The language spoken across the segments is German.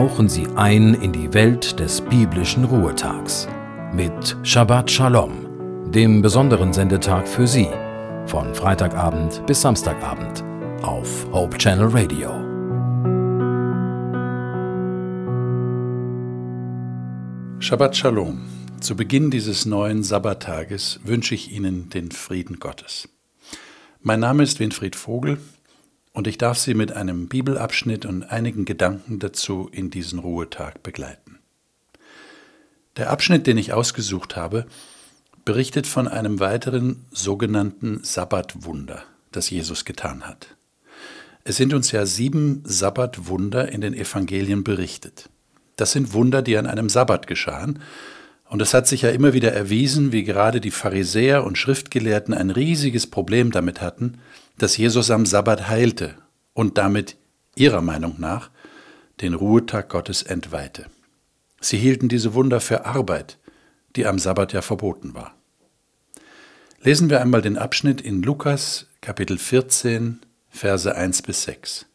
tauchen Sie ein in die Welt des biblischen Ruhetags mit Shabbat Shalom, dem besonderen Sendetag für Sie, von Freitagabend bis Samstagabend auf Hope Channel Radio. Shabbat Shalom. Zu Beginn dieses neuen Sabbattages wünsche ich Ihnen den Frieden Gottes. Mein Name ist Winfried Vogel und ich darf Sie mit einem Bibelabschnitt und einigen Gedanken dazu in diesen Ruhetag begleiten. Der Abschnitt, den ich ausgesucht habe, berichtet von einem weiteren sogenannten Sabbatwunder, das Jesus getan hat. Es sind uns ja sieben Sabbatwunder in den Evangelien berichtet. Das sind Wunder, die an einem Sabbat geschahen, und es hat sich ja immer wieder erwiesen, wie gerade die Pharisäer und Schriftgelehrten ein riesiges Problem damit hatten, dass Jesus am Sabbat heilte und damit ihrer Meinung nach den Ruhetag Gottes entweihte. Sie hielten diese Wunder für Arbeit, die am Sabbat ja verboten war. Lesen wir einmal den Abschnitt in Lukas Kapitel 14, Verse 1 bis 6.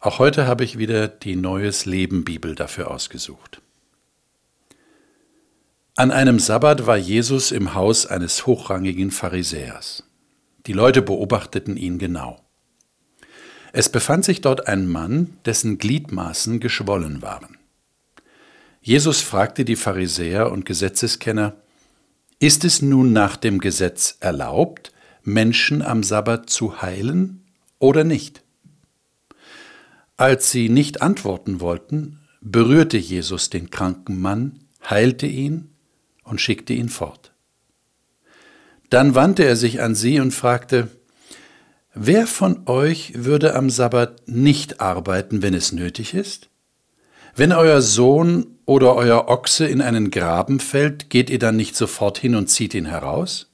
Auch heute habe ich wieder die Neues Leben Bibel dafür ausgesucht. An einem Sabbat war Jesus im Haus eines hochrangigen Pharisäers. Die Leute beobachteten ihn genau. Es befand sich dort ein Mann, dessen Gliedmaßen geschwollen waren. Jesus fragte die Pharisäer und Gesetzeskenner, Ist es nun nach dem Gesetz erlaubt, Menschen am Sabbat zu heilen oder nicht? Als sie nicht antworten wollten, berührte Jesus den kranken Mann, heilte ihn und schickte ihn fort. Dann wandte er sich an sie und fragte, Wer von euch würde am Sabbat nicht arbeiten, wenn es nötig ist? Wenn euer Sohn oder euer Ochse in einen Graben fällt, geht ihr dann nicht sofort hin und zieht ihn heraus?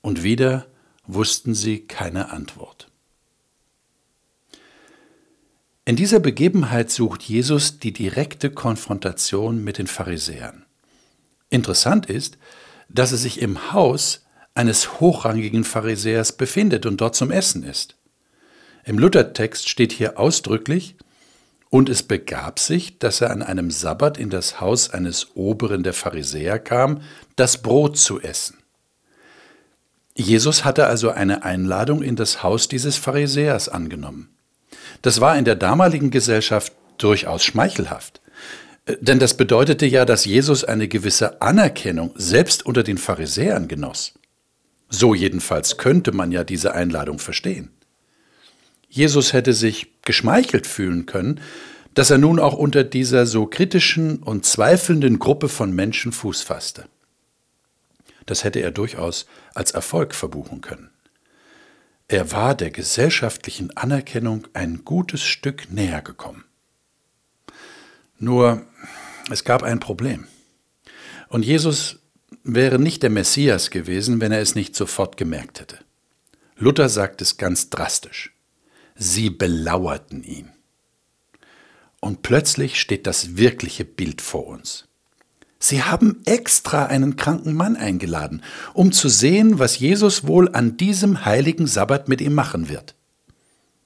Und wieder wussten sie keine Antwort. In dieser Begebenheit sucht Jesus die direkte Konfrontation mit den Pharisäern. Interessant ist, dass er sich im Haus eines hochrangigen Pharisäers befindet und dort zum Essen ist. Im Luthertext steht hier ausdrücklich, und es begab sich, dass er an einem Sabbat in das Haus eines Oberen der Pharisäer kam, das Brot zu essen. Jesus hatte also eine Einladung in das Haus dieses Pharisäers angenommen. Das war in der damaligen Gesellschaft durchaus schmeichelhaft. Denn das bedeutete ja, dass Jesus eine gewisse Anerkennung selbst unter den Pharisäern genoss. So jedenfalls könnte man ja diese Einladung verstehen. Jesus hätte sich geschmeichelt fühlen können, dass er nun auch unter dieser so kritischen und zweifelnden Gruppe von Menschen Fuß fasste. Das hätte er durchaus als Erfolg verbuchen können. Er war der gesellschaftlichen Anerkennung ein gutes Stück näher gekommen. Nur es gab ein Problem. Und Jesus wäre nicht der Messias gewesen, wenn er es nicht sofort gemerkt hätte. Luther sagt es ganz drastisch. Sie belauerten ihn. Und plötzlich steht das wirkliche Bild vor uns. Sie haben extra einen kranken Mann eingeladen, um zu sehen, was Jesus wohl an diesem heiligen Sabbat mit ihm machen wird.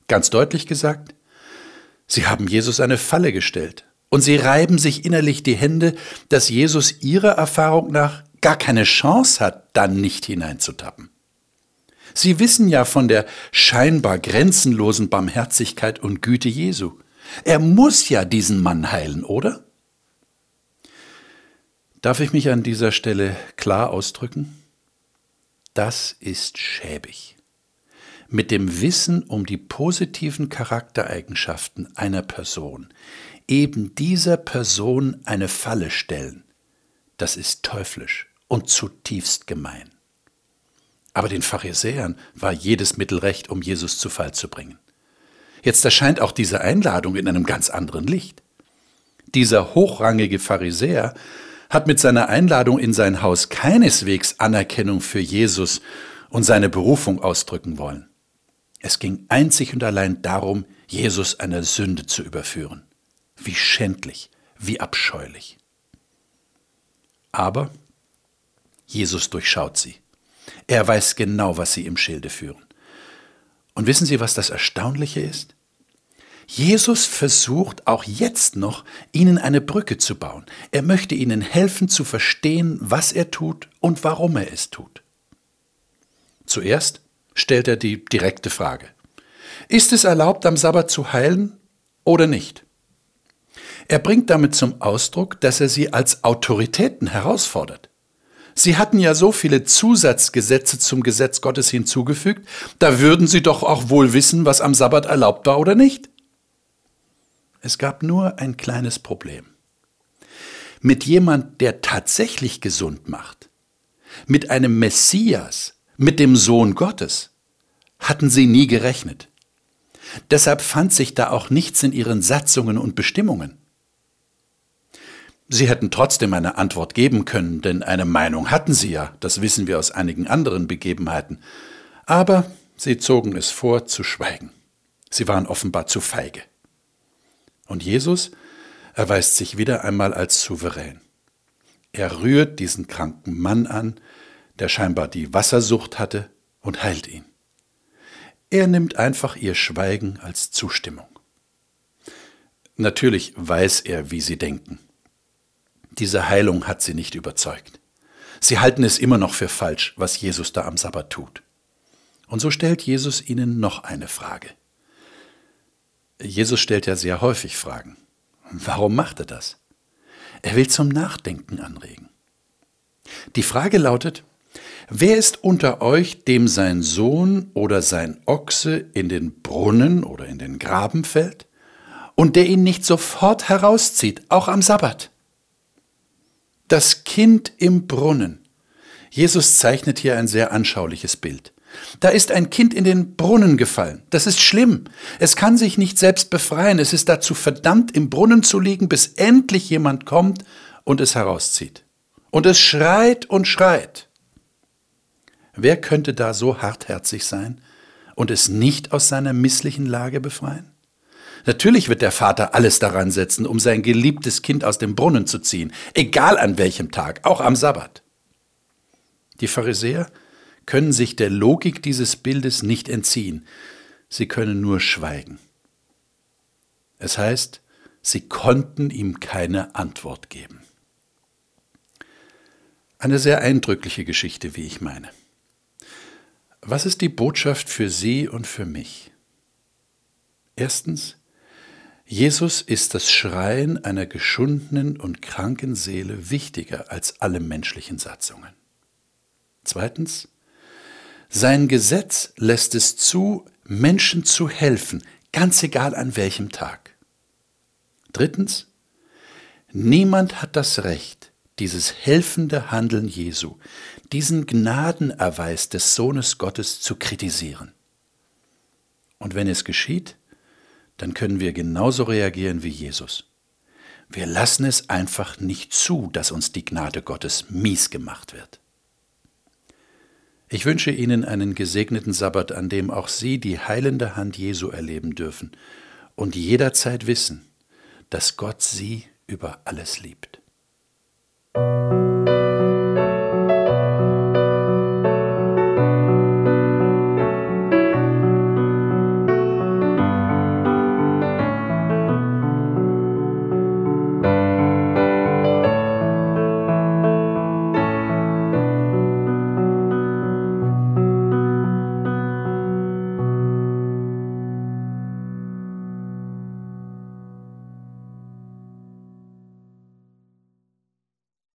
Ganz deutlich gesagt, sie haben Jesus eine Falle gestellt, und sie reiben sich innerlich die Hände, dass Jesus ihrer Erfahrung nach gar keine Chance hat, dann nicht hineinzutappen. Sie wissen ja von der scheinbar grenzenlosen Barmherzigkeit und Güte Jesu. Er muss ja diesen Mann heilen, oder? Darf ich mich an dieser Stelle klar ausdrücken? Das ist schäbig. Mit dem Wissen um die positiven Charaktereigenschaften einer Person eben dieser Person eine Falle stellen, das ist teuflisch und zutiefst gemein. Aber den Pharisäern war jedes Mittel recht, um Jesus zu Fall zu bringen. Jetzt erscheint auch diese Einladung in einem ganz anderen Licht. Dieser hochrangige Pharisäer hat mit seiner Einladung in sein Haus keineswegs Anerkennung für Jesus und seine Berufung ausdrücken wollen. Es ging einzig und allein darum, Jesus einer Sünde zu überführen. Wie schändlich, wie abscheulich. Aber Jesus durchschaut sie. Er weiß genau, was sie im Schilde führen. Und wissen Sie, was das Erstaunliche ist? Jesus versucht auch jetzt noch, ihnen eine Brücke zu bauen. Er möchte ihnen helfen zu verstehen, was er tut und warum er es tut. Zuerst stellt er die direkte Frage. Ist es erlaubt, am Sabbat zu heilen oder nicht? Er bringt damit zum Ausdruck, dass er sie als Autoritäten herausfordert. Sie hatten ja so viele Zusatzgesetze zum Gesetz Gottes hinzugefügt, da würden sie doch auch wohl wissen, was am Sabbat erlaubt war oder nicht. Es gab nur ein kleines Problem. Mit jemand, der tatsächlich gesund macht, mit einem Messias, mit dem Sohn Gottes, hatten sie nie gerechnet. Deshalb fand sich da auch nichts in ihren Satzungen und Bestimmungen. Sie hätten trotzdem eine Antwort geben können, denn eine Meinung hatten sie ja, das wissen wir aus einigen anderen Begebenheiten. Aber sie zogen es vor, zu schweigen. Sie waren offenbar zu feige. Und Jesus erweist sich wieder einmal als souverän. Er rührt diesen kranken Mann an, der scheinbar die Wassersucht hatte, und heilt ihn. Er nimmt einfach ihr Schweigen als Zustimmung. Natürlich weiß er, wie sie denken. Diese Heilung hat sie nicht überzeugt. Sie halten es immer noch für falsch, was Jesus da am Sabbat tut. Und so stellt Jesus ihnen noch eine Frage. Jesus stellt ja sehr häufig Fragen. Warum macht er das? Er will zum Nachdenken anregen. Die Frage lautet, wer ist unter euch, dem sein Sohn oder sein Ochse in den Brunnen oder in den Graben fällt und der ihn nicht sofort herauszieht, auch am Sabbat? Das Kind im Brunnen. Jesus zeichnet hier ein sehr anschauliches Bild. Da ist ein Kind in den Brunnen gefallen. Das ist schlimm. Es kann sich nicht selbst befreien. Es ist dazu verdammt, im Brunnen zu liegen, bis endlich jemand kommt und es herauszieht. Und es schreit und schreit. Wer könnte da so hartherzig sein und es nicht aus seiner misslichen Lage befreien? Natürlich wird der Vater alles daran setzen, um sein geliebtes Kind aus dem Brunnen zu ziehen, egal an welchem Tag, auch am Sabbat. Die Pharisäer können sich der Logik dieses Bildes nicht entziehen. Sie können nur schweigen. Es heißt, sie konnten ihm keine Antwort geben. Eine sehr eindrückliche Geschichte, wie ich meine. Was ist die Botschaft für Sie und für mich? Erstens, Jesus ist das Schreien einer geschundenen und kranken Seele wichtiger als alle menschlichen Satzungen. Zweitens, sein Gesetz lässt es zu, Menschen zu helfen, ganz egal an welchem Tag. Drittens, niemand hat das Recht, dieses helfende Handeln Jesu, diesen Gnadenerweis des Sohnes Gottes zu kritisieren. Und wenn es geschieht, dann können wir genauso reagieren wie Jesus. Wir lassen es einfach nicht zu, dass uns die Gnade Gottes mies gemacht wird. Ich wünsche Ihnen einen gesegneten Sabbat, an dem auch Sie die heilende Hand Jesu erleben dürfen und jederzeit wissen, dass Gott Sie über alles liebt.